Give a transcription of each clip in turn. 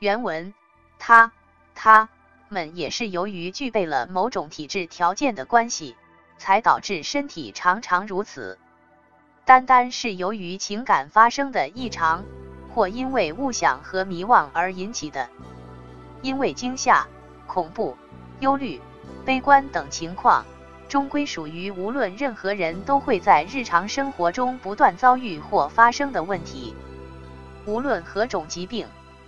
原文：他、他们也是由于具备了某种体质条件的关系，才导致身体常常如此。单单是由于情感发生的异常，或因为误想和迷惘而引起的，因为惊吓、恐怖、忧虑、悲观等情况，终归属于无论任何人都会在日常生活中不断遭遇或发生的问题。无论何种疾病，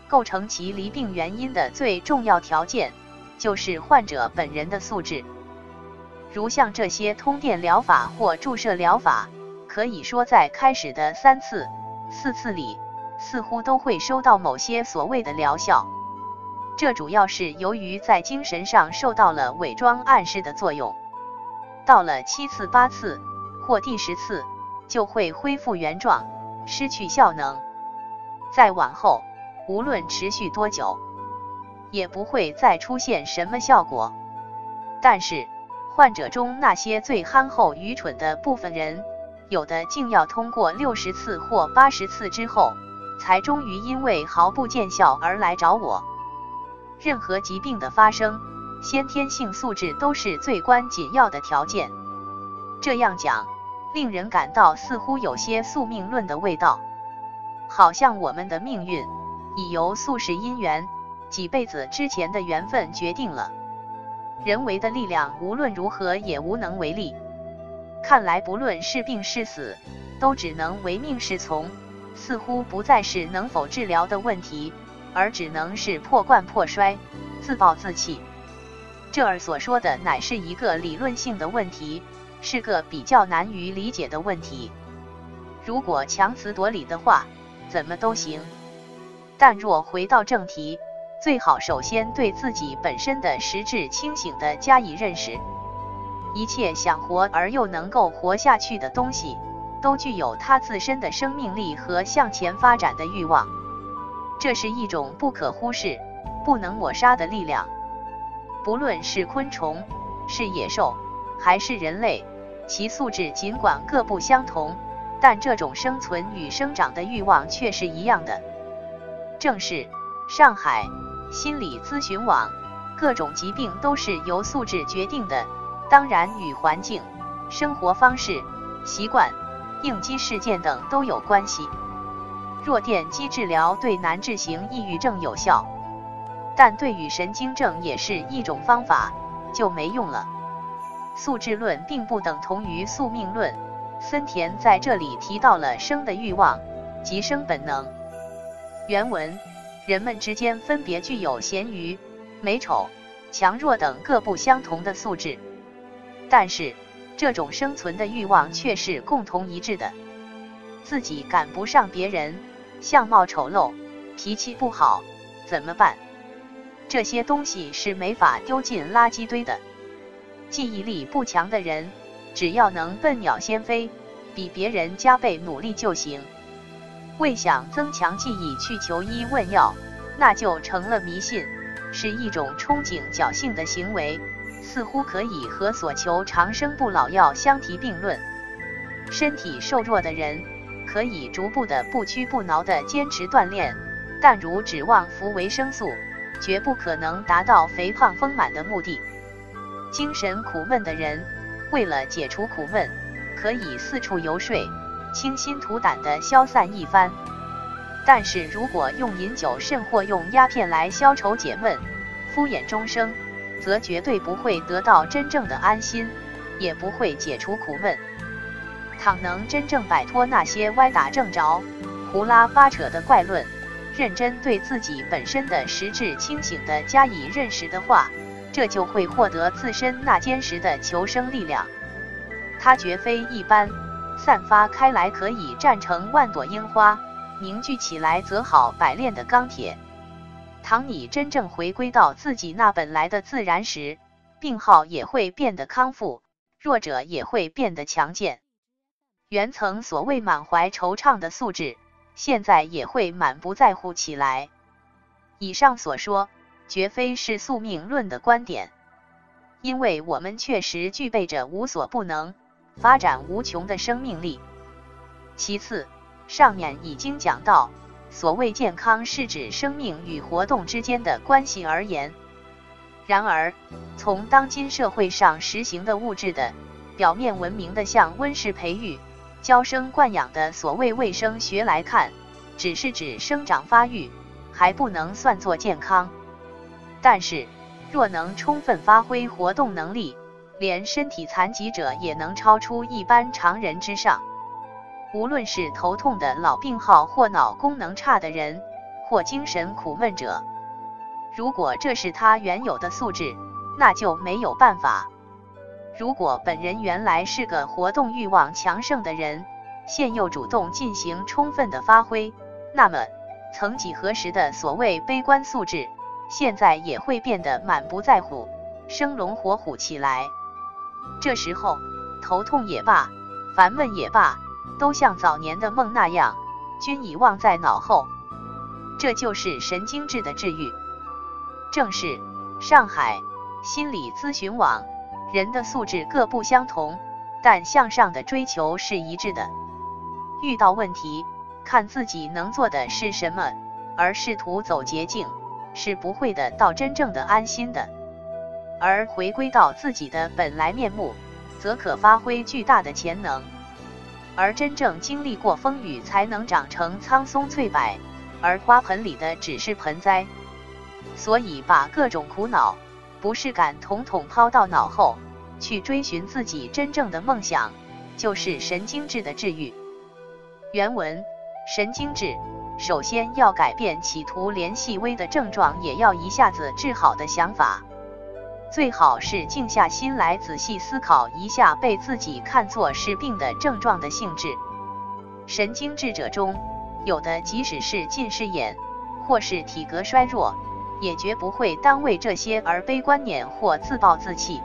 构成其离病原因的最重要条件，就是患者本人的素质。如像这些通电疗法或注射疗法。可以说，在开始的三次、四次里，似乎都会收到某些所谓的疗效。这主要是由于在精神上受到了伪装暗示的作用。到了七次、八次或第十次，就会恢复原状，失去效能。再往后，无论持续多久，也不会再出现什么效果。但是，患者中那些最憨厚、愚蠢的部分人。有的竟要通过六十次或八十次之后，才终于因为毫不见效而来找我。任何疾病的发生，先天性素质都是最关紧要的条件。这样讲，令人感到似乎有些宿命论的味道，好像我们的命运已由宿世因缘、几辈子之前的缘分决定了，人为的力量无论如何也无能为力。看来，不论是病是死，都只能唯命是从，似乎不再是能否治疗的问题，而只能是破罐破摔、自暴自弃。这儿所说的乃是一个理论性的问题，是个比较难于理解的问题。如果强词夺理的话，怎么都行；但若回到正题，最好首先对自己本身的实质清醒地加以认识。一切想活而又能够活下去的东西，都具有它自身的生命力和向前发展的欲望。这是一种不可忽视、不能抹杀的力量。不论是昆虫、是野兽，还是人类，其素质尽管各不相同，但这种生存与生长的欲望却是一样的。正是上海心理咨询网，各种疾病都是由素质决定的。当然，与环境、生活方式、习惯、应激事件等都有关系。弱电击治疗对难治型抑郁症有效，但对于神经症也是一种方法，就没用了。素质论并不等同于宿命论。森田在这里提到了生的欲望及生本能。原文：人们之间分别具有咸鱼、美丑、强弱等各不相同的素质。但是，这种生存的欲望却是共同一致的。自己赶不上别人，相貌丑陋，脾气不好，怎么办？这些东西是没法丢进垃圾堆的。记忆力不强的人，只要能笨鸟先飞，比别人加倍努力就行。为想增强记忆去求医问药，那就成了迷信，是一种憧憬侥幸的行为。似乎可以和所求长生不老药相提并论。身体瘦弱的人可以逐步的不屈不挠的坚持锻炼，但如指望服维生素，绝不可能达到肥胖丰满的目的。精神苦闷的人为了解除苦闷，可以四处游说，清心吐胆的消散一番。但是如果用饮酒甚或用鸦片来消愁解闷，敷衍终生。则绝对不会得到真正的安心，也不会解除苦闷。倘能真正摆脱那些歪打正着、胡拉八扯的怪论，认真对自己本身的实质清醒的加以认识的话，这就会获得自身那坚实的求生力量。它绝非一般，散发开来可以战成万朵樱花，凝聚起来则好百炼的钢铁。当你真正回归到自己那本来的自然时，病号也会变得康复，弱者也会变得强健。原曾所谓满怀惆怅的素质，现在也会满不在乎起来。以上所说，绝非是宿命论的观点，因为我们确实具备着无所不能、发展无穷的生命力。其次，上面已经讲到。所谓健康是指生命与活动之间的关系而言。然而，从当今社会上实行的物质的表面文明的像温室培育、娇生惯养的所谓卫生学来看，只是指生长发育，还不能算作健康。但是，若能充分发挥活动能力，连身体残疾者也能超出一般常人之上。无论是头痛的老病号，或脑功能差的人，或精神苦闷者。如果这是他原有的素质，那就没有办法。如果本人原来是个活动欲望强盛的人，现又主动进行充分的发挥，那么曾几何时的所谓悲观素质，现在也会变得满不在乎、生龙活虎起来。这时候，头痛也罢，烦闷也罢，都像早年的梦那样，均已忘在脑后。这就是神经质的治愈。正是上海心理咨询网，人的素质各不相同，但向上的追求是一致的。遇到问题，看自己能做的是什么，而试图走捷径，是不会的到真正的安心的。而回归到自己的本来面目，则可发挥巨大的潜能。而真正经历过风雨，才能长成苍松翠柏，而花盆里的只是盆栽。所以，把各种苦恼、不适感统统抛到脑后，去追寻自己真正的梦想，就是神经质的治愈。原文：神经质，首先要改变企图连细微的症状也要一下子治好的想法，最好是静下心来仔细思考一下被自己看作是病的症状的性质。神经质者中，有的即使是近视眼，或是体格衰弱。也绝不会单为这些而悲观念或自暴自弃。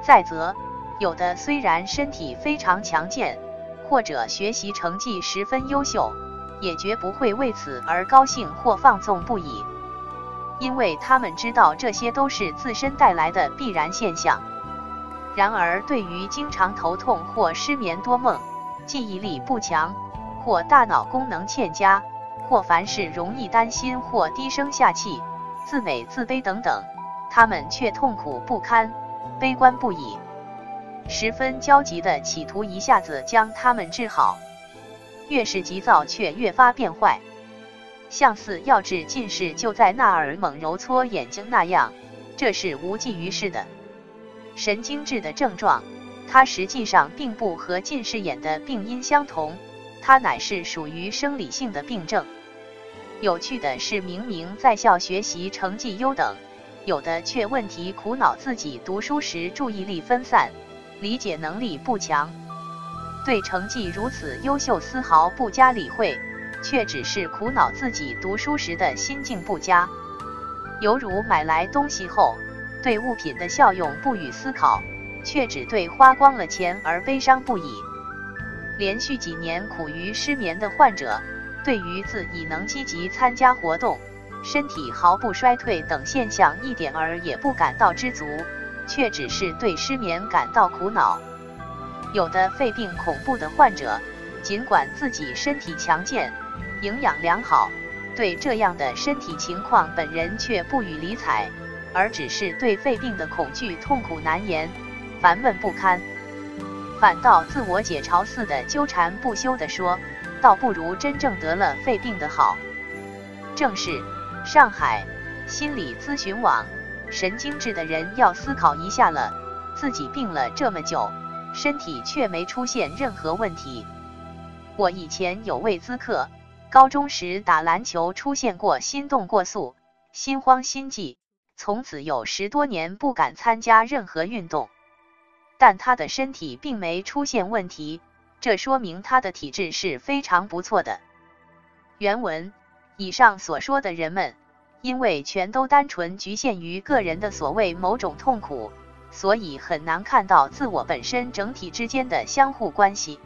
再则，有的虽然身体非常强健，或者学习成绩十分优秀，也绝不会为此而高兴或放纵不已，因为他们知道这些都是自身带来的必然现象。然而，对于经常头痛或失眠多梦、记忆力不强，或大脑功能欠佳，或凡事容易担心或低声下气，自美自卑等等，他们却痛苦不堪，悲观不已，十分焦急的企图一下子将他们治好。越是急躁，却越发变坏，像似要治近视就在那儿猛揉搓眼睛那样，这是无济于事的。神经质的症状，它实际上并不和近视眼的病因相同，它乃是属于生理性的病症。有趣的是，明明在校学习成绩优等，有的却问题苦恼自己读书时注意力分散，理解能力不强，对成绩如此优秀丝毫不加理会，却只是苦恼自己读书时的心境不佳。犹如买来东西后，对物品的效用不予思考，却只对花光了钱而悲伤不已。连续几年苦于失眠的患者。对于自己能积极参加活动、身体毫不衰退等现象一点儿也不感到知足，却只是对失眠感到苦恼。有的肺病恐怖的患者，尽管自己身体强健、营养良好，对这样的身体情况本人却不予理睬，而只是对肺病的恐惧痛苦难言、烦闷不堪，反倒自我解嘲似的纠缠不休地说。倒不如真正得了肺病的好。正是上海心理咨询网，神经质的人要思考一下了。自己病了这么久，身体却没出现任何问题。我以前有位咨客，高中时打篮球出现过心动过速、心慌心悸，从此有十多年不敢参加任何运动。但他的身体并没出现问题。这说明他的体质是非常不错的。原文：以上所说的人们，因为全都单纯局限于个人的所谓某种痛苦，所以很难看到自我本身整体之间的相互关系，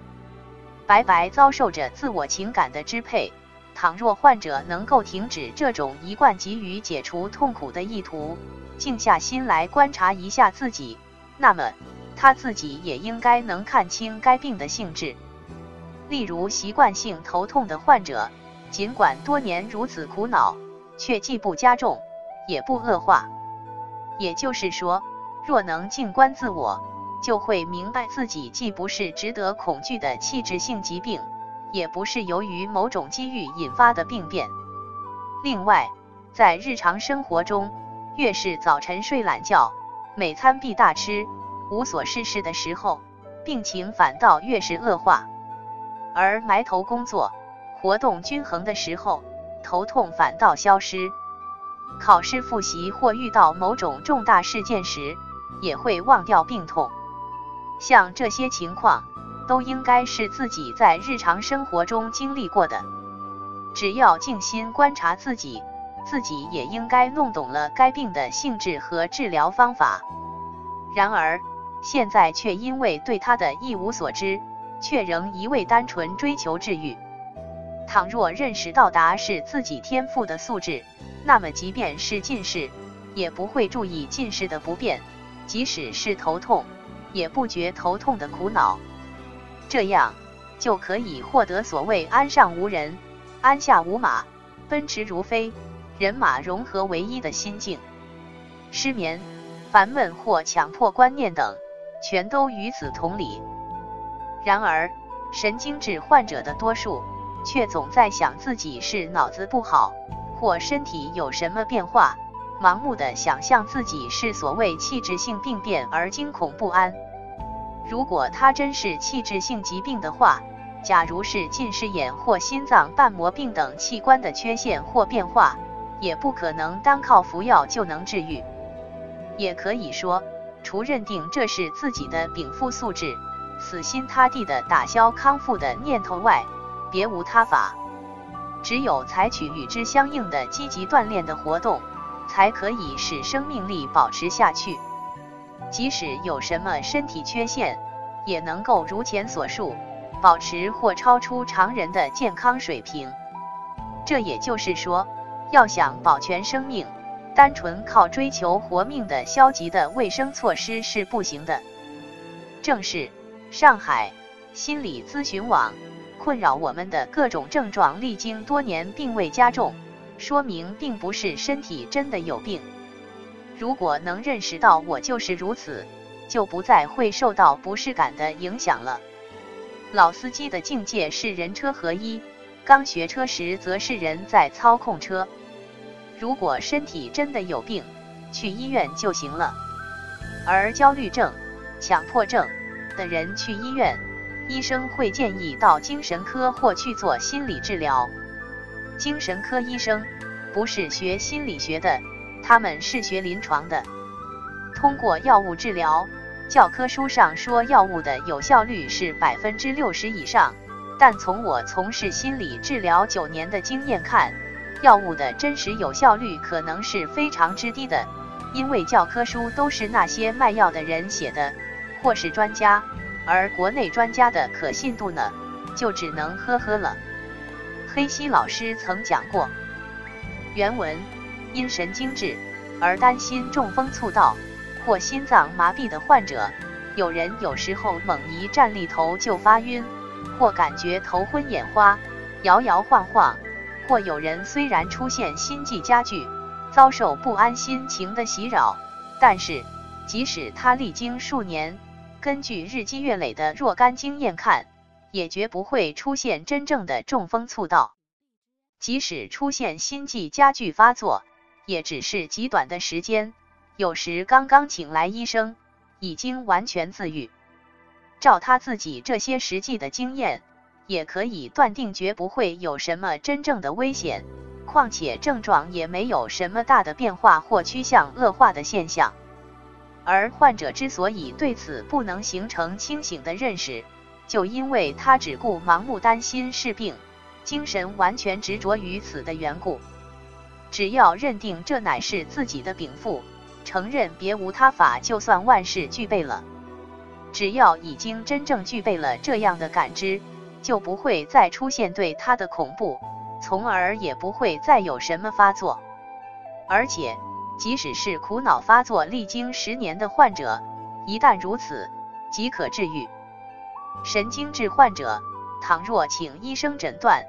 白白遭受着自我情感的支配。倘若患者能够停止这种一贯急于解除痛苦的意图，静下心来观察一下自己，那么。他自己也应该能看清该病的性质。例如，习惯性头痛的患者，尽管多年如此苦恼，却既不加重，也不恶化。也就是说，若能静观自我，就会明白自己既不是值得恐惧的器质性疾病，也不是由于某种机遇引发的病变。另外，在日常生活中，越是早晨睡懒觉，每餐必大吃，无所事事的时候，病情反倒越是恶化；而埋头工作、活动均衡的时候，头痛反倒消失。考试复习或遇到某种重大事件时，也会忘掉病痛。像这些情况，都应该是自己在日常生活中经历过的。只要静心观察自己，自己也应该弄懂了该病的性质和治疗方法。然而，现在却因为对他的一无所知，却仍一味单纯追求治愈。倘若认识到达是自己天赋的素质，那么即便是近视，也不会注意近视的不便；即使是头痛，也不觉头痛的苦恼。这样就可以获得所谓“安上无人”。鞍下无马，奔驰如飞，人马融合为一的心境。失眠、烦闷或强迫观念等，全都与此同理。然而，神经质患者的多数，却总在想自己是脑子不好，或身体有什么变化，盲目的想象自己是所谓器质性病变而惊恐不安。如果他真是器质性疾病的话，假如是近视眼或心脏瓣膜病等器官的缺陷或变化，也不可能单靠服药就能治愈。也可以说，除认定这是自己的禀赋素质，死心塌地的打消康复的念头外，别无他法。只有采取与之相应的积极锻炼的活动，才可以使生命力保持下去。即使有什么身体缺陷，也能够如前所述。保持或超出常人的健康水平，这也就是说，要想保全生命，单纯靠追求活命的消极的卫生措施是不行的。正是上海心理咨询网困扰我们的各种症状，历经多年并未加重，说明并不是身体真的有病。如果能认识到我就是如此，就不再会受到不适感的影响了。老司机的境界是人车合一，刚学车时则是人在操控车。如果身体真的有病，去医院就行了。而焦虑症、强迫症的人去医院，医生会建议到精神科或去做心理治疗。精神科医生不是学心理学的，他们是学临床的，通过药物治疗。教科书上说药物的有效率是百分之六十以上，但从我从事心理治疗九年的经验看，药物的真实有效率可能是非常之低的，因为教科书都是那些卖药的人写的，或是专家，而国内专家的可信度呢，就只能呵呵了。黑西老师曾讲过，原文因神经质而担心中风猝倒。或心脏麻痹的患者，有人有时候猛一站立头就发晕，或感觉头昏眼花、摇摇晃晃；或有人虽然出现心悸加剧，遭受不安心情的袭扰，但是即使他历经数年，根据日积月累的若干经验看，也绝不会出现真正的中风猝倒。即使出现心悸加剧发作，也只是极短的时间。有时刚刚请来医生，已经完全自愈。照他自己这些实际的经验，也可以断定绝不会有什么真正的危险。况且症状也没有什么大的变化或趋向恶化的现象。而患者之所以对此不能形成清醒的认识，就因为他只顾盲目担心是病，精神完全执着于此的缘故。只要认定这乃是自己的禀赋。承认别无他法，就算万事俱备了。只要已经真正具备了这样的感知，就不会再出现对他的恐怖，从而也不会再有什么发作。而且，即使是苦恼发作历经十年的患者，一旦如此，即可治愈。神经质患者，倘若请医生诊断，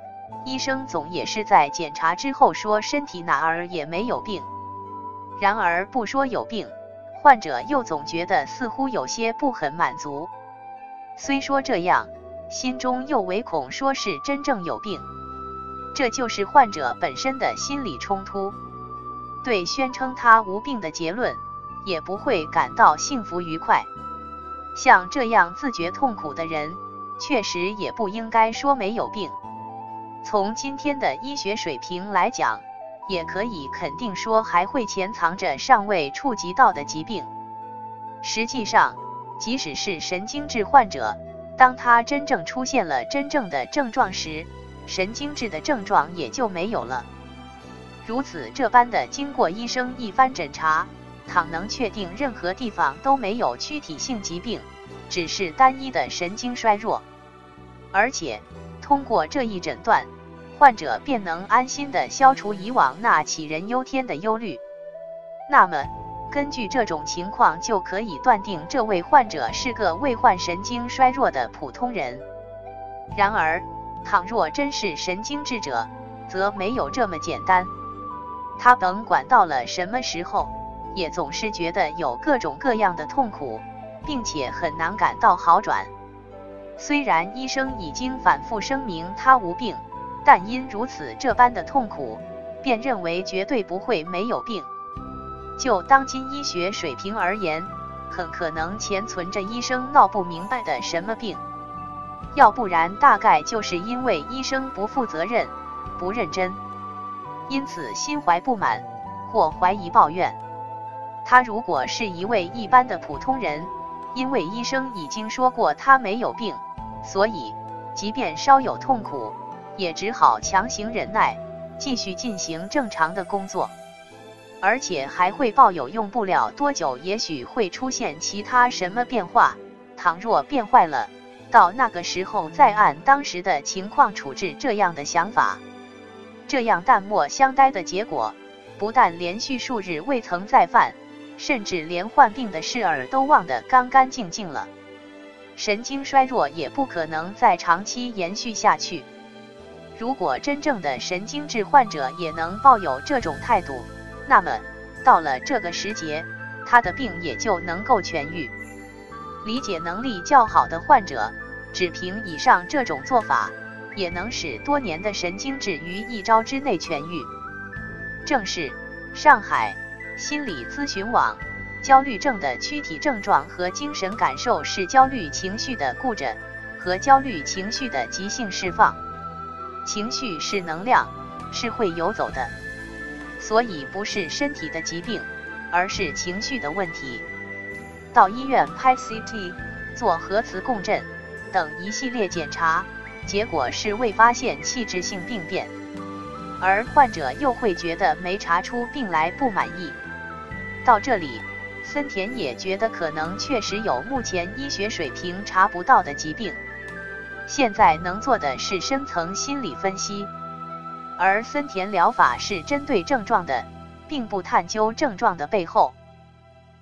医生总也是在检查之后说身体哪儿也没有病。然而不说有病，患者又总觉得似乎有些不很满足。虽说这样，心中又唯恐说是真正有病。这就是患者本身的心理冲突。对宣称他无病的结论，也不会感到幸福愉快。像这样自觉痛苦的人，确实也不应该说没有病。从今天的医学水平来讲，也可以肯定说还会潜藏着尚未触及到的疾病。实际上，即使是神经质患者，当他真正出现了真正的症状时，神经质的症状也就没有了。如此这般的经过医生一番诊查，倘能确定任何地方都没有躯体性疾病，只是单一的神经衰弱，而且通过这一诊断，患者便能安心的消除以往那杞人忧天的忧虑。那么，根据这种情况，就可以断定这位患者是个未患神经衰弱的普通人。然而，倘若真是神经质者，则没有这么简单。他甭管到了什么时候，也总是觉得有各种各样的痛苦，并且很难感到好转。虽然医生已经反复声明他无病，但因如此这般的痛苦，便认为绝对不会没有病。就当今医学水平而言，很可能潜存着医生闹不明白的什么病，要不然大概就是因为医生不负责任、不认真。因此心怀不满或怀疑抱怨。他如果是一位一般的普通人，因为医生已经说过他没有病，所以即便稍有痛苦，也只好强行忍耐，继续进行正常的工作，而且还会抱有用不了多久，也许会出现其他什么变化。倘若变坏了，到那个时候再按当时的情况处置这样的想法。这样淡漠相待的结果，不但连续数日未曾再犯，甚至连患病的事儿都忘得干干净净了。神经衰弱也不可能再长期延续下去。如果真正的神经质患者也能抱有这种态度，那么到了这个时节，他的病也就能够痊愈。理解能力较好的患者，只凭以上这种做法。也能使多年的神经质于一招之内痊愈。正是上海心理咨询网，焦虑症的躯体症状和精神感受是焦虑情绪的固着和焦虑情绪的急性释放。情绪是能量，是会游走的，所以不是身体的疾病，而是情绪的问题。到医院拍 CT、做核磁共振等一系列检查。结果是未发现器质性病变，而患者又会觉得没查出病来不满意。到这里，森田也觉得可能确实有目前医学水平查不到的疾病。现在能做的是深层心理分析，而森田疗法是针对症状的，并不探究症状的背后。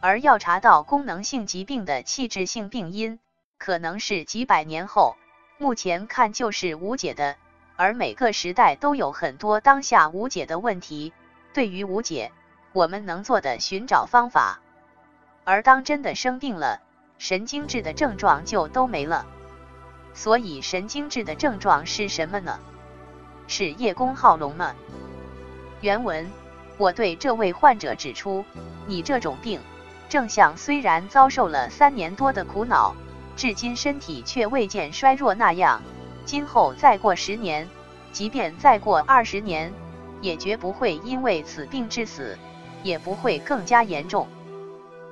而要查到功能性疾病的器质性病因，可能是几百年后。目前看就是无解的，而每个时代都有很多当下无解的问题。对于无解，我们能做的寻找方法。而当真的生病了，神经质的症状就都没了。所以神经质的症状是什么呢？是叶公好龙吗？原文：我对这位患者指出，你这种病，正像虽然遭受了三年多的苦恼。至今身体却未见衰弱那样，今后再过十年，即便再过二十年，也绝不会因为此病致死，也不会更加严重。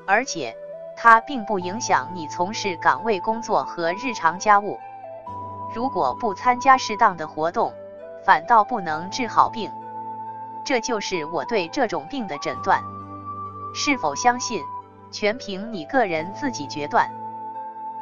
而且，它并不影响你从事岗位工作和日常家务。如果不参加适当的活动，反倒不能治好病。这就是我对这种病的诊断。是否相信，全凭你个人自己决断。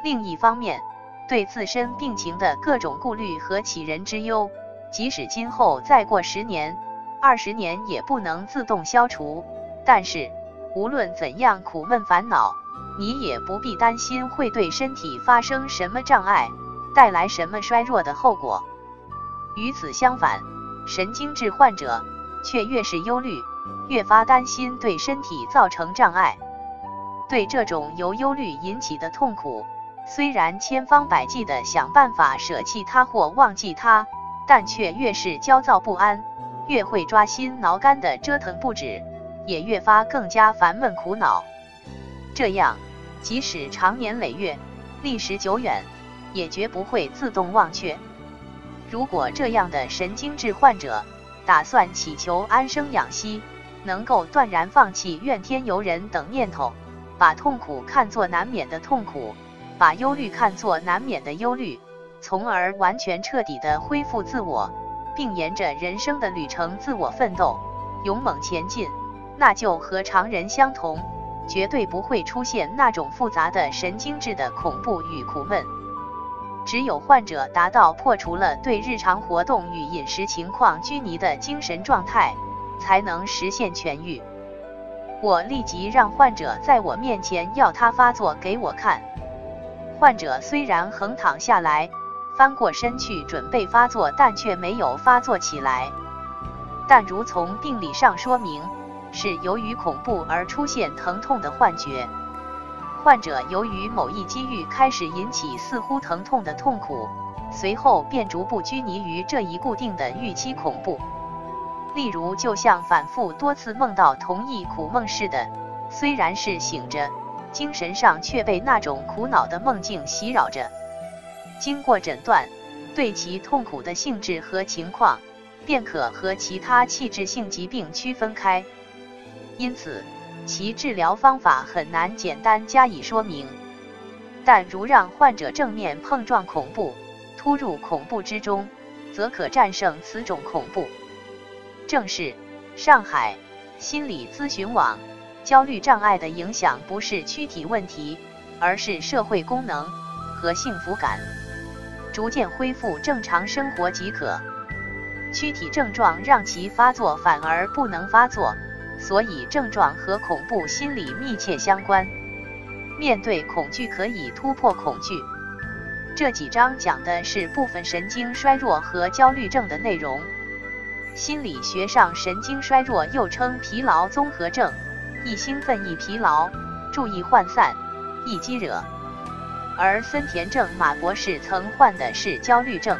另一方面，对自身病情的各种顾虑和杞人之忧，即使今后再过十年、二十年，也不能自动消除。但是，无论怎样苦闷烦恼，你也不必担心会对身体发生什么障碍，带来什么衰弱的后果。与此相反，神经质患者却越是忧虑，越发担心对身体造成障碍。对这种由忧虑引起的痛苦，虽然千方百计地想办法舍弃它或忘记它，但却越是焦躁不安，越会抓心挠肝地折腾不止，也越发更加烦闷苦恼。这样，即使长年累月、历史久远，也绝不会自动忘却。如果这样的神经质患者打算祈求安生养息，能够断然放弃怨天尤人等念头。把痛苦看作难免的痛苦，把忧虑看作难免的忧虑，从而完全彻底的恢复自我，并沿着人生的旅程自我奋斗，勇猛前进，那就和常人相同，绝对不会出现那种复杂的神经质的恐怖与苦闷。只有患者达到破除了对日常活动与饮食情况拘泥的精神状态，才能实现痊愈。我立即让患者在我面前要他发作给我看。患者虽然横躺下来，翻过身去准备发作，但却没有发作起来。但如从病理上说明，是由于恐怖而出现疼痛的幻觉。患者由于某一机遇开始引起似乎疼痛的痛苦，随后便逐步拘泥于这一固定的预期恐怖。例如，就像反复多次梦到同一苦梦似的，虽然是醒着，精神上却被那种苦恼的梦境袭扰着。经过诊断，对其痛苦的性质和情况，便可和其他器质性疾病区分开。因此，其治疗方法很难简单加以说明。但如让患者正面碰撞恐怖，突入恐怖之中，则可战胜此种恐怖。正是上海心理咨询网，焦虑障碍的影响不是躯体问题，而是社会功能和幸福感。逐渐恢复正常生活即可。躯体症状让其发作反而不能发作，所以症状和恐怖心理密切相关。面对恐惧可以突破恐惧。这几章讲的是部分神经衰弱和焦虑症的内容。心理学上，神经衰弱又称疲劳综合症，易兴奋、易疲劳、注意涣散、易激惹。而森田正马博士曾患的是焦虑症。